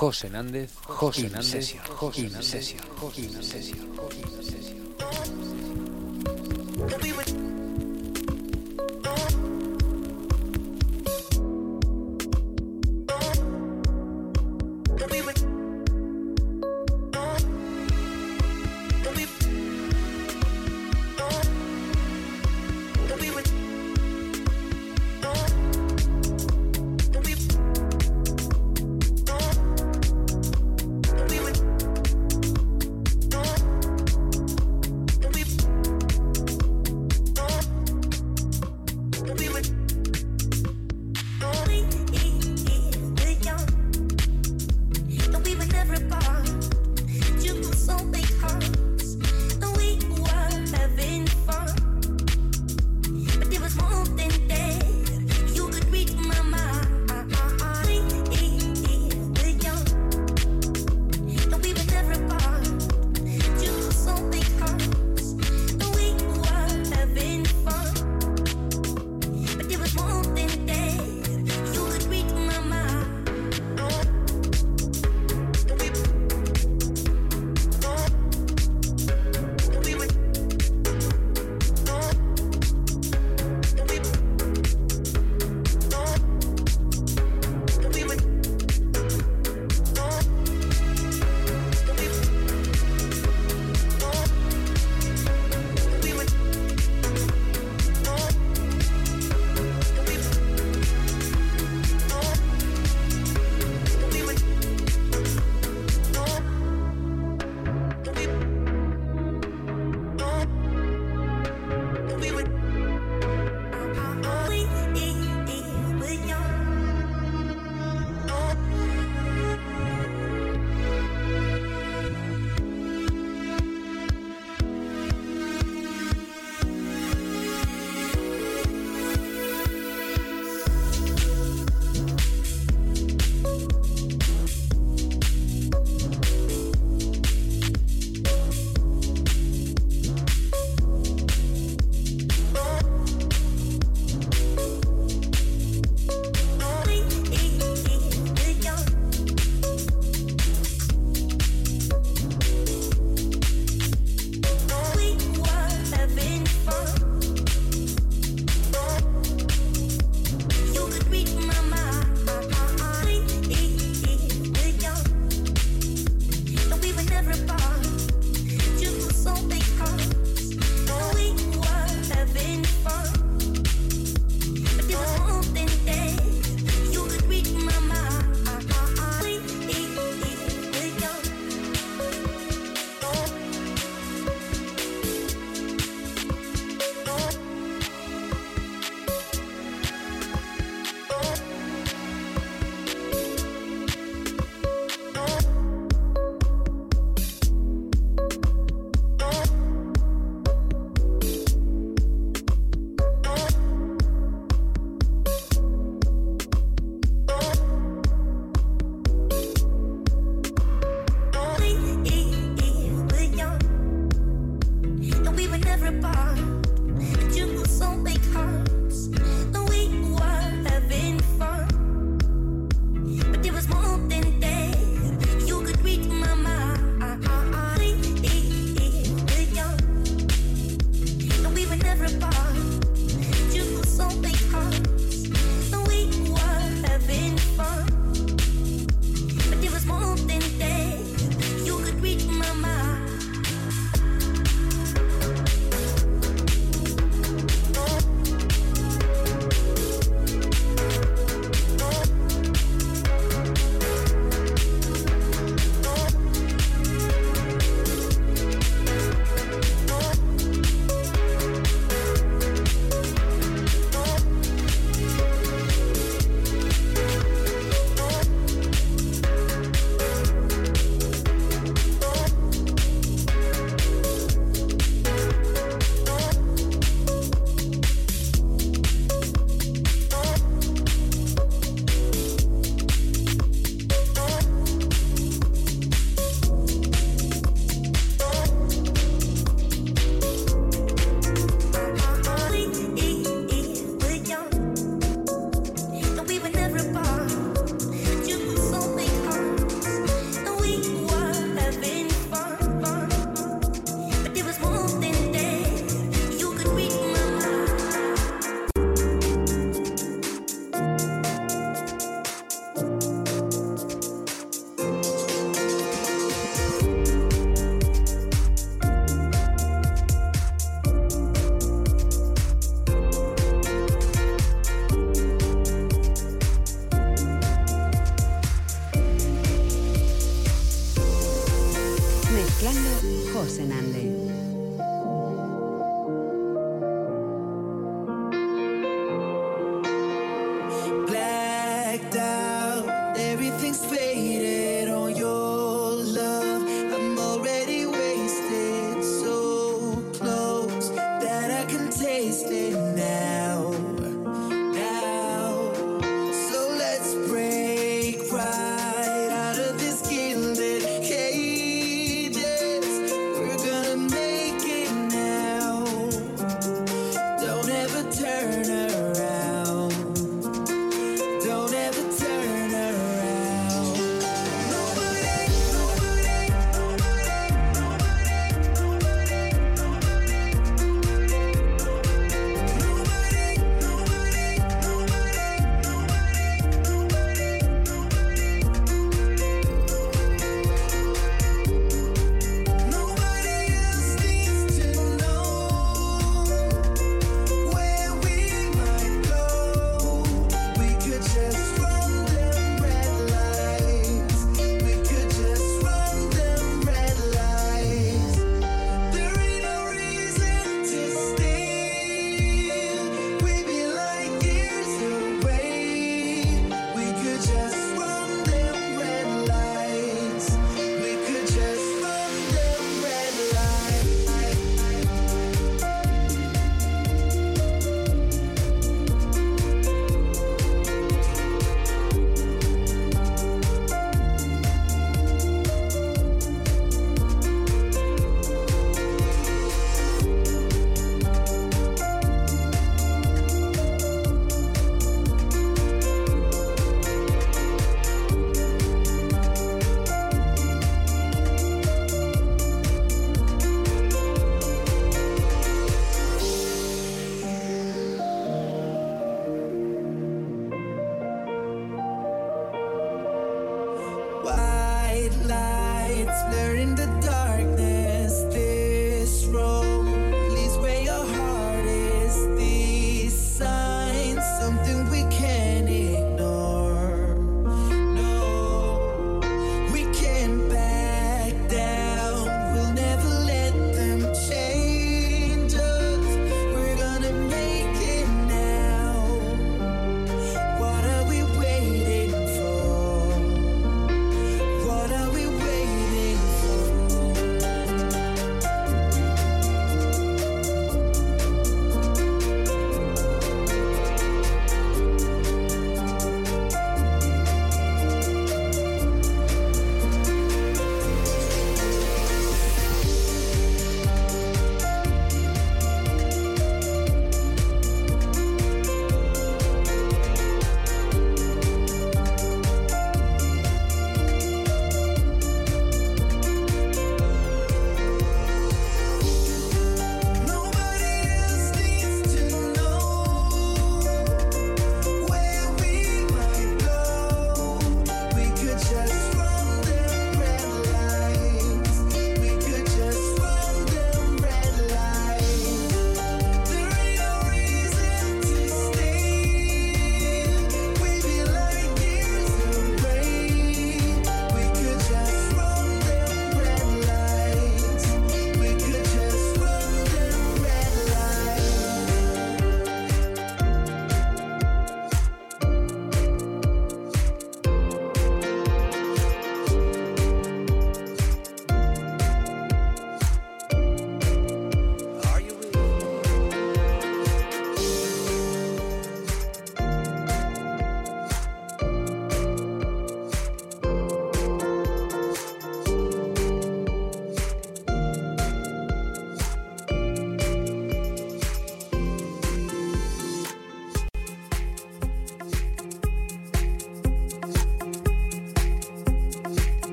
José Nández, José Nández, José Nández, José Nández.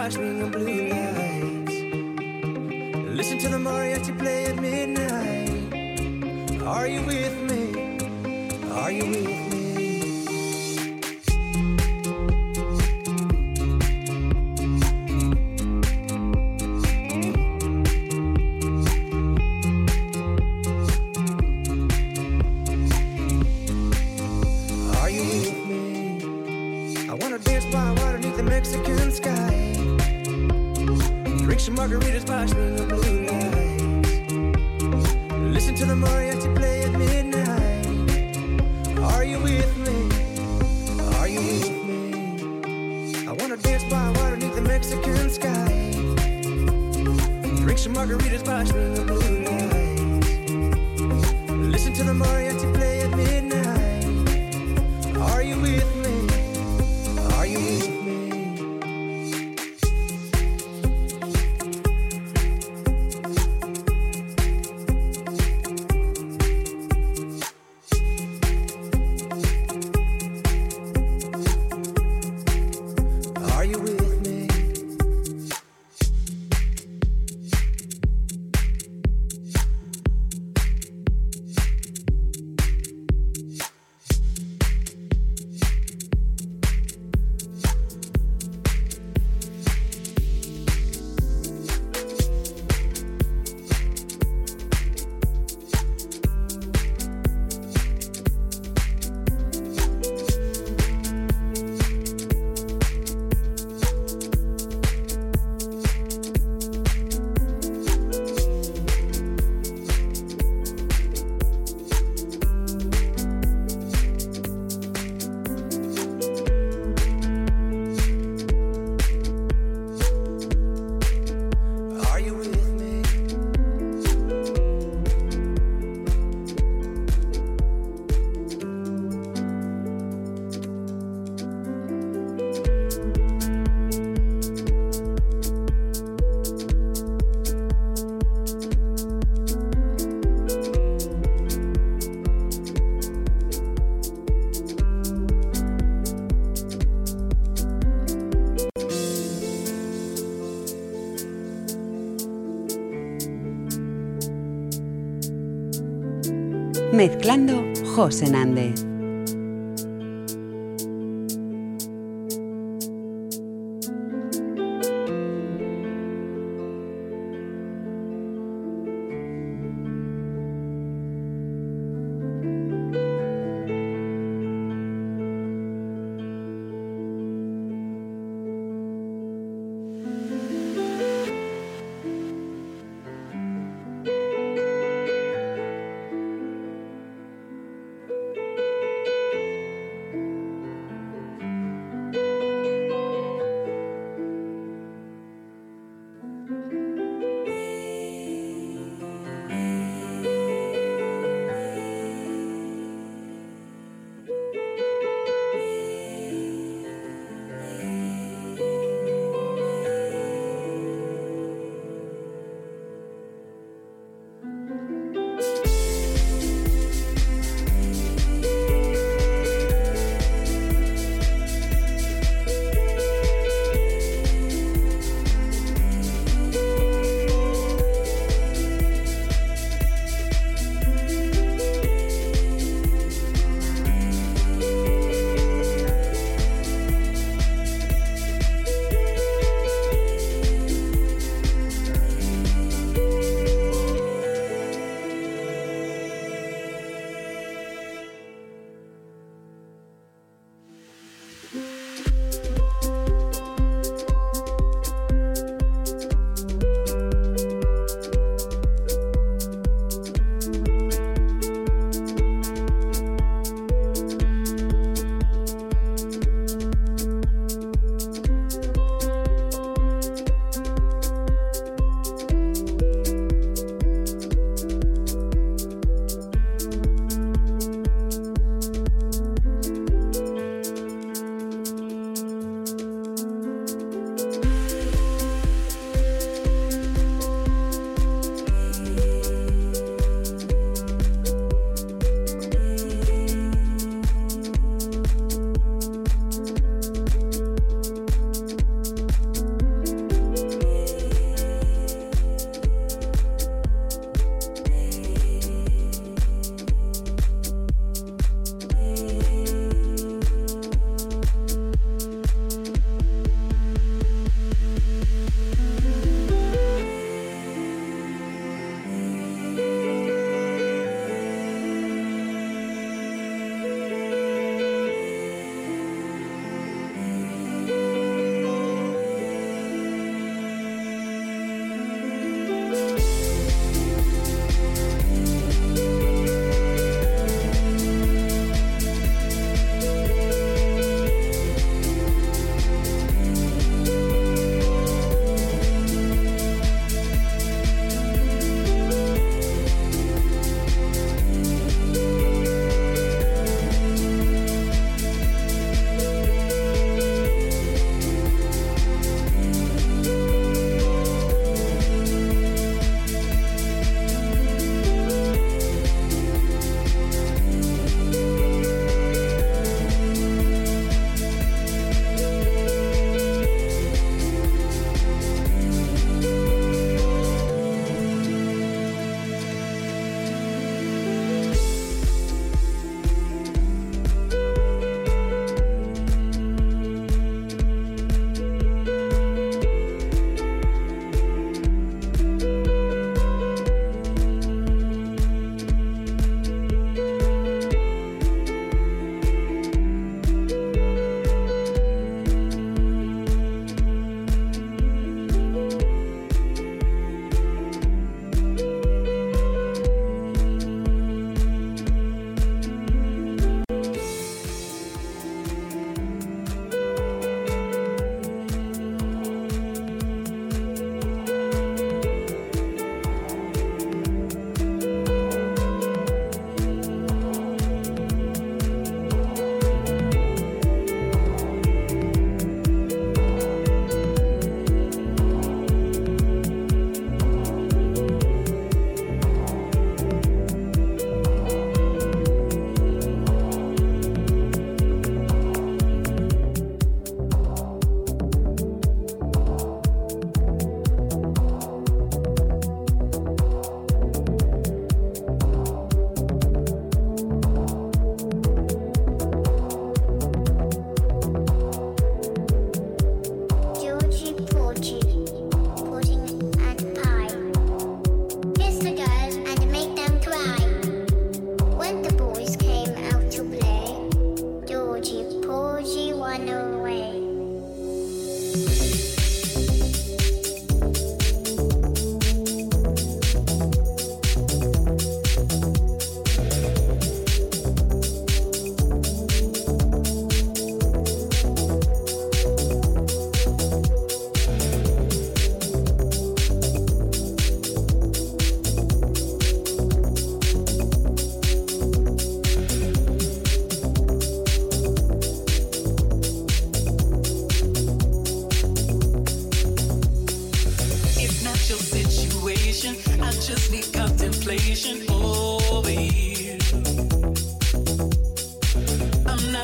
важный mezclando José Nández.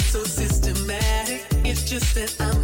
So systematic. It's just that I'm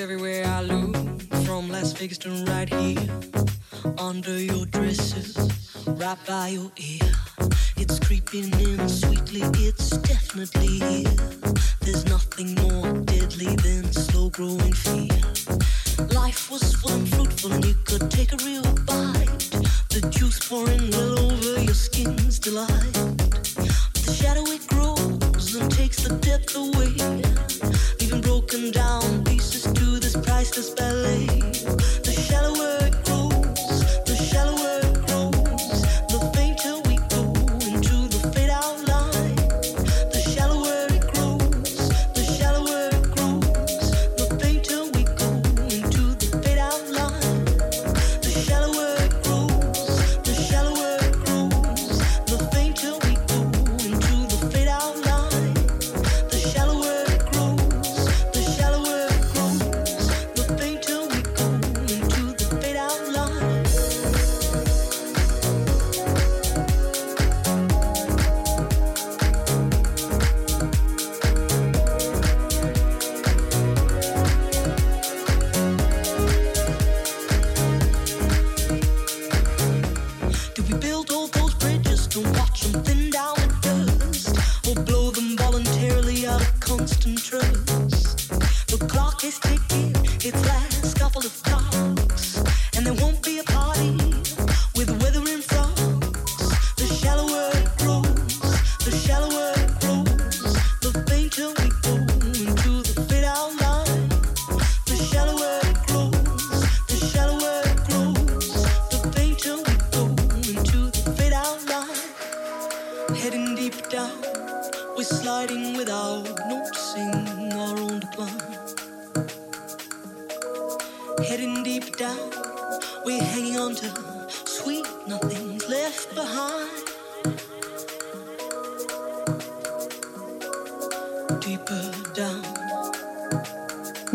everywhere I look. From Las Vegas to right here. Under your dresses, right by your ear. It's creeping in sweetly, it's definitely here. There's nothing more deadly than slow growing fear. Life was full and fruitful, and you could take a real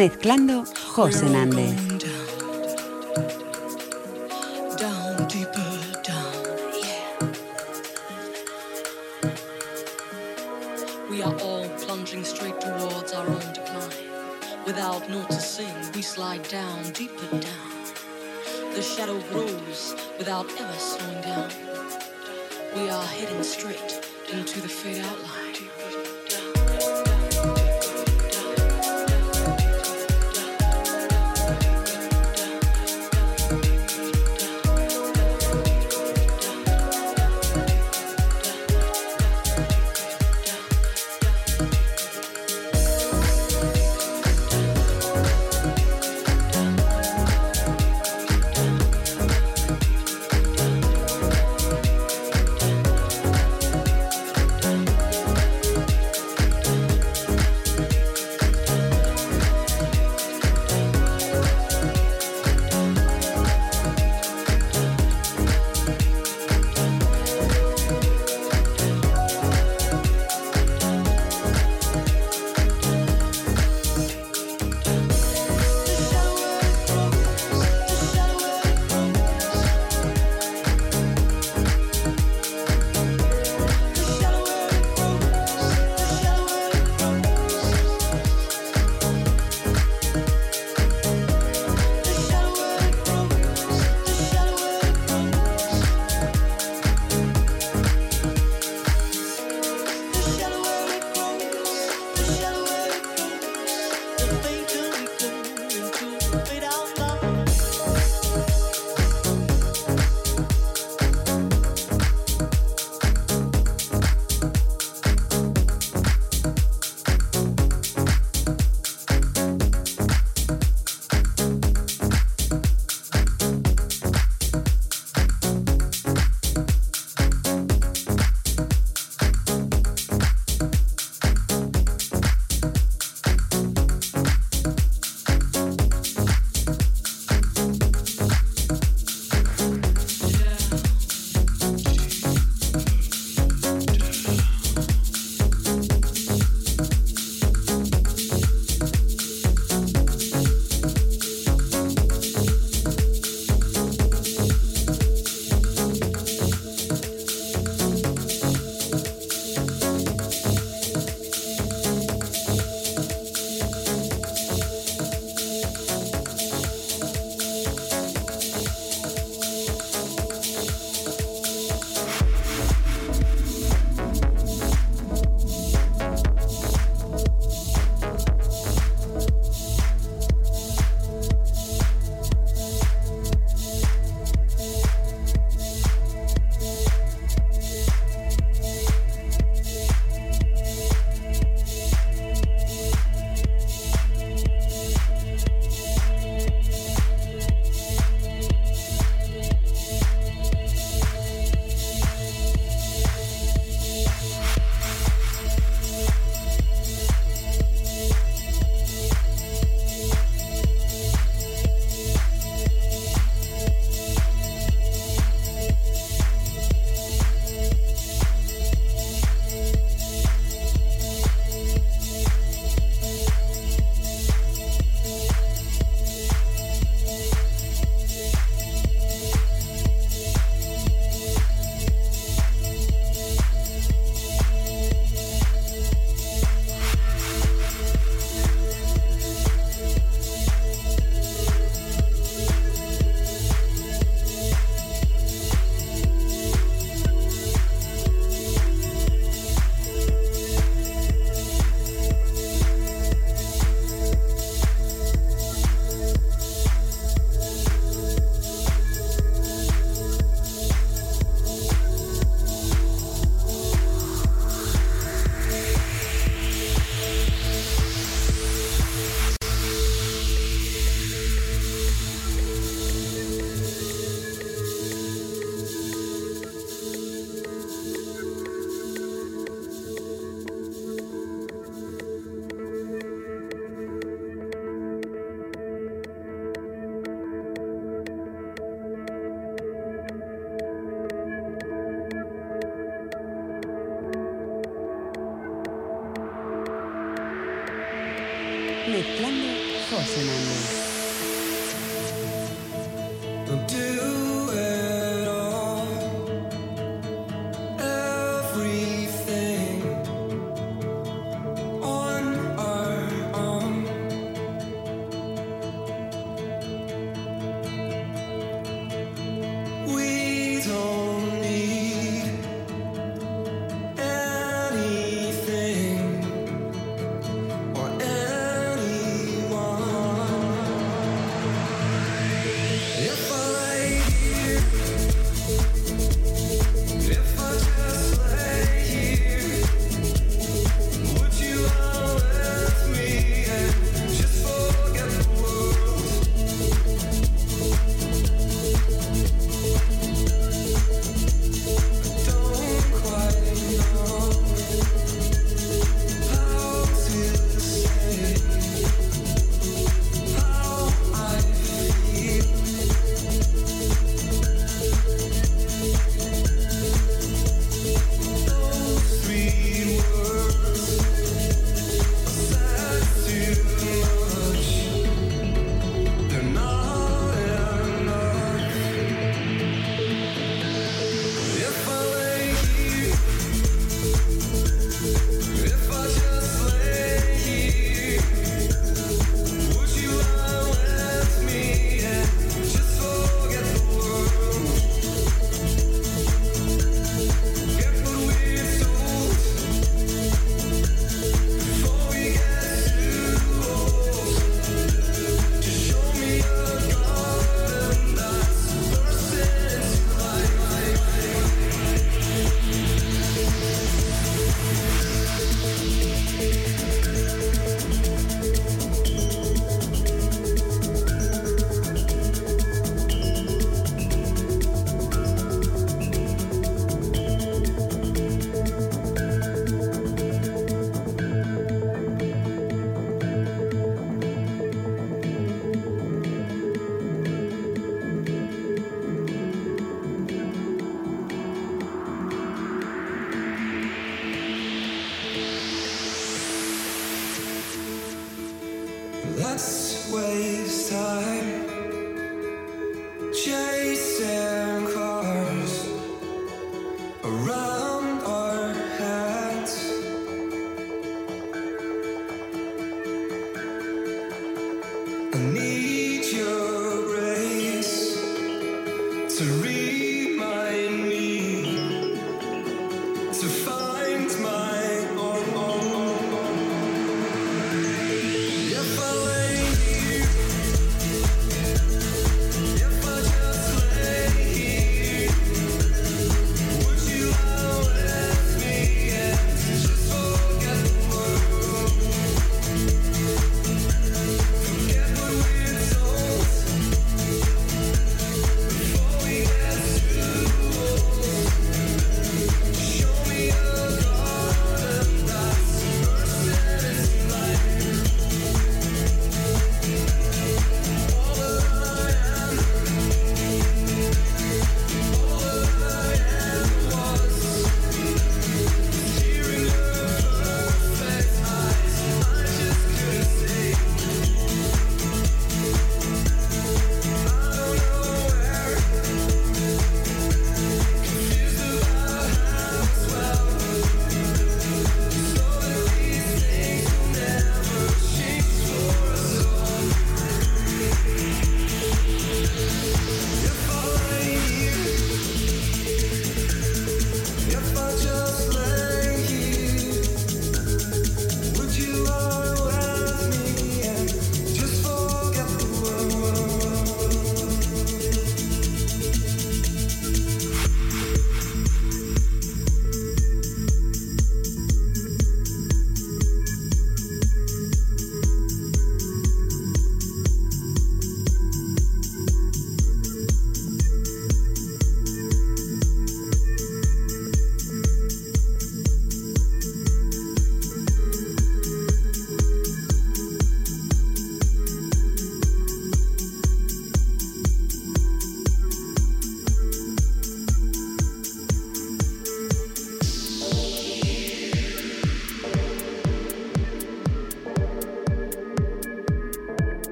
mezclando José Nández. Without noticing, we slide down, deeper down. The shadow grows without ever slowing down. We are heading straight into the fade out line.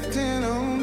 Drifting on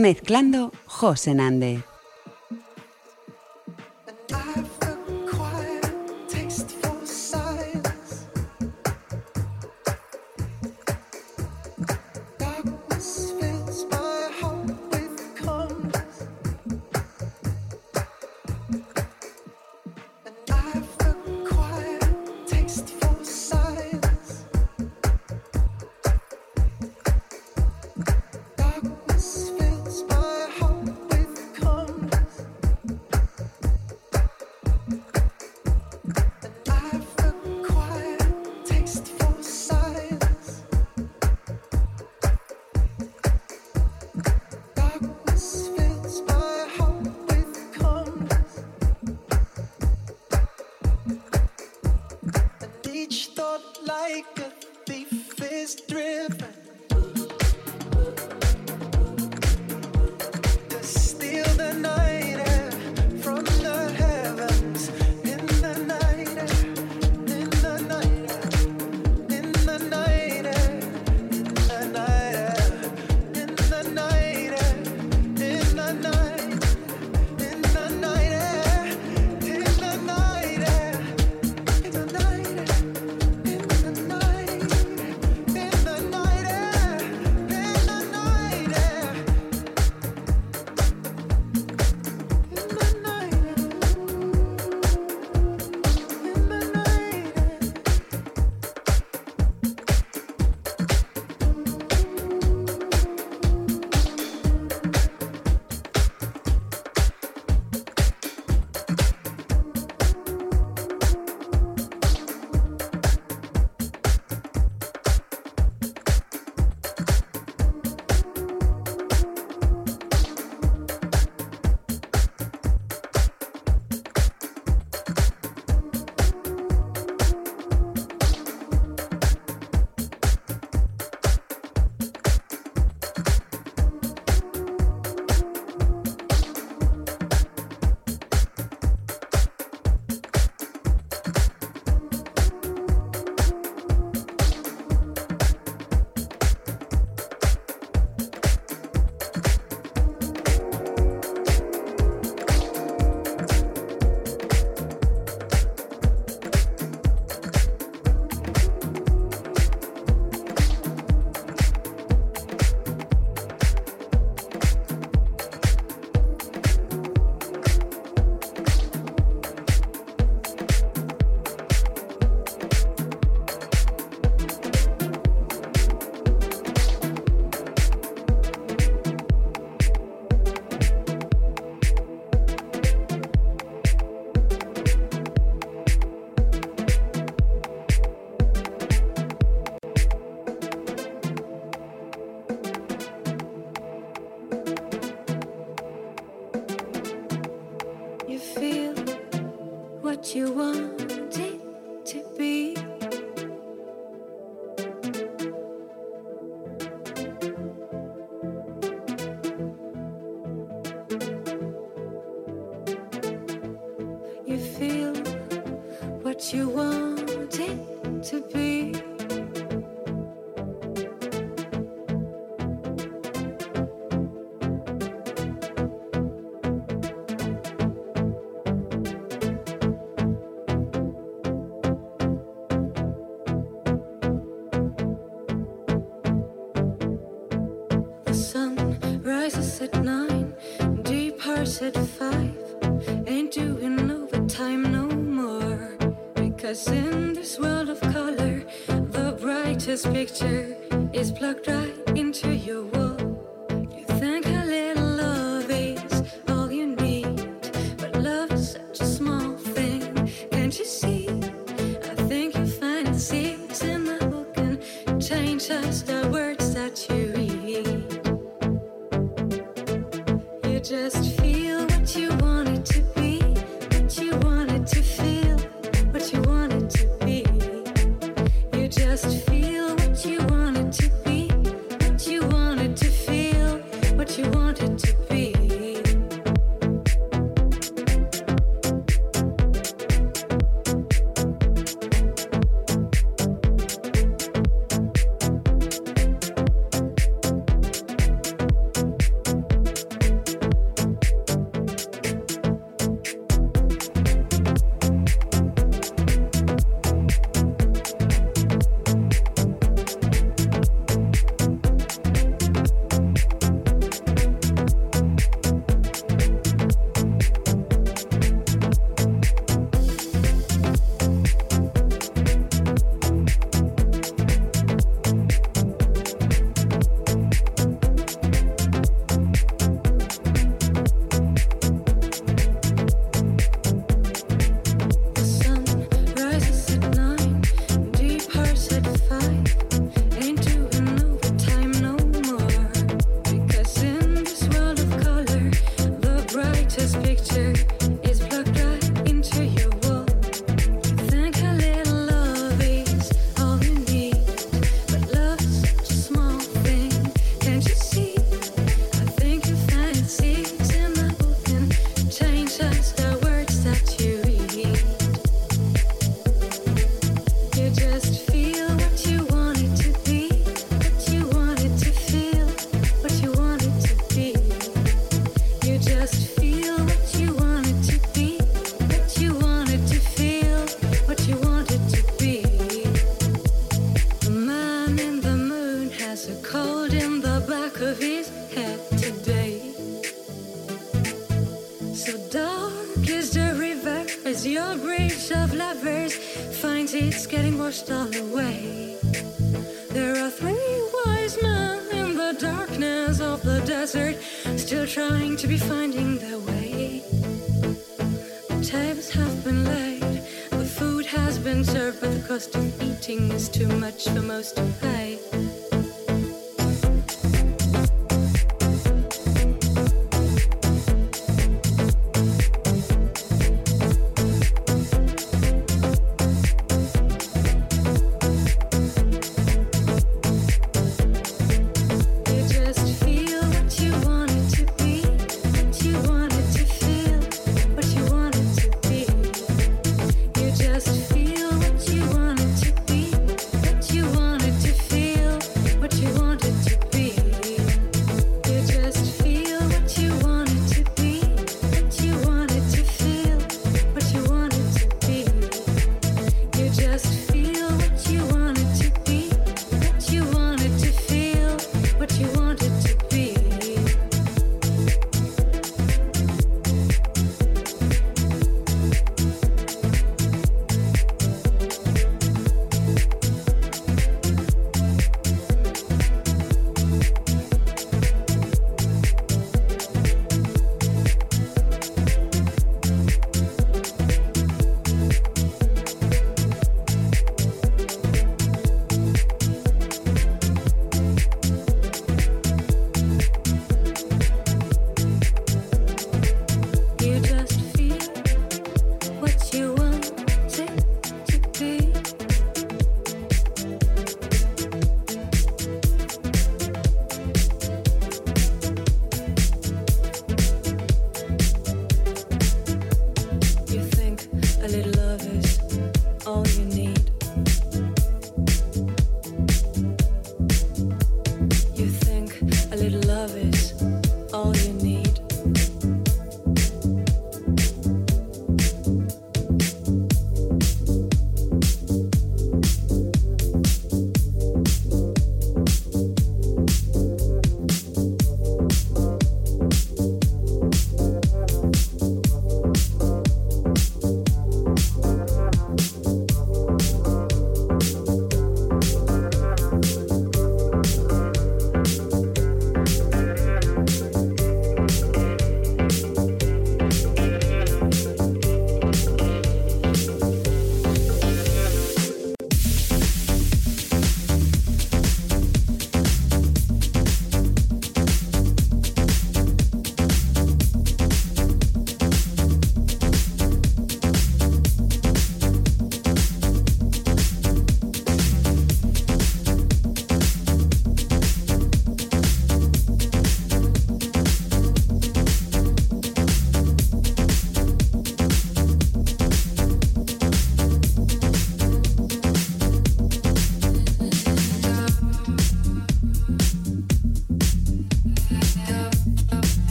Mezclando José Nande. at nine, departs at five. Ain't doing overtime no more. Because in this world of color, the brightest picture is plugged right into your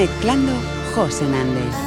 Mezclando José Nández.